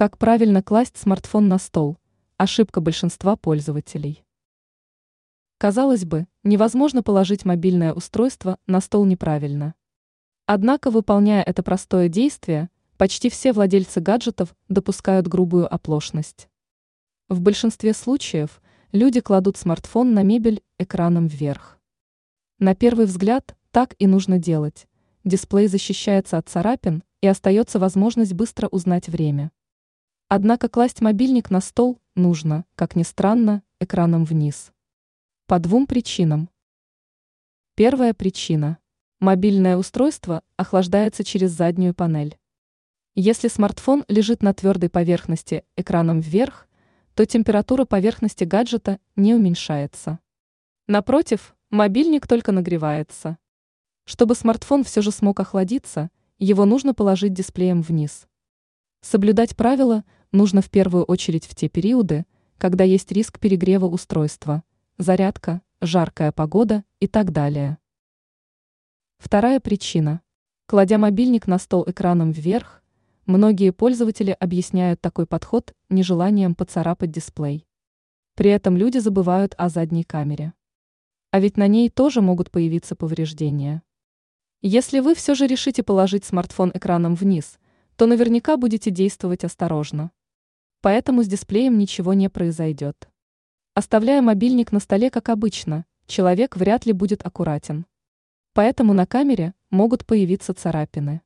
Как правильно класть смартфон на стол? Ошибка большинства пользователей. Казалось бы, невозможно положить мобильное устройство на стол неправильно. Однако, выполняя это простое действие, почти все владельцы гаджетов допускают грубую оплошность. В большинстве случаев люди кладут смартфон на мебель экраном вверх. На первый взгляд так и нужно делать. Дисплей защищается от царапин и остается возможность быстро узнать время. Однако класть мобильник на стол нужно, как ни странно, экраном вниз. По двум причинам. Первая причина. Мобильное устройство охлаждается через заднюю панель. Если смартфон лежит на твердой поверхности экраном вверх, то температура поверхности гаджета не уменьшается. Напротив, мобильник только нагревается. Чтобы смартфон все же смог охладиться, его нужно положить дисплеем вниз. Соблюдать правила нужно в первую очередь в те периоды, когда есть риск перегрева устройства, зарядка, жаркая погода и так далее. Вторая причина. Кладя мобильник на стол экраном вверх, многие пользователи объясняют такой подход нежеланием поцарапать дисплей. При этом люди забывают о задней камере. А ведь на ней тоже могут появиться повреждения. Если вы все же решите положить смартфон экраном вниз, то наверняка будете действовать осторожно. Поэтому с дисплеем ничего не произойдет. Оставляя мобильник на столе, как обычно, человек вряд ли будет аккуратен. Поэтому на камере могут появиться царапины.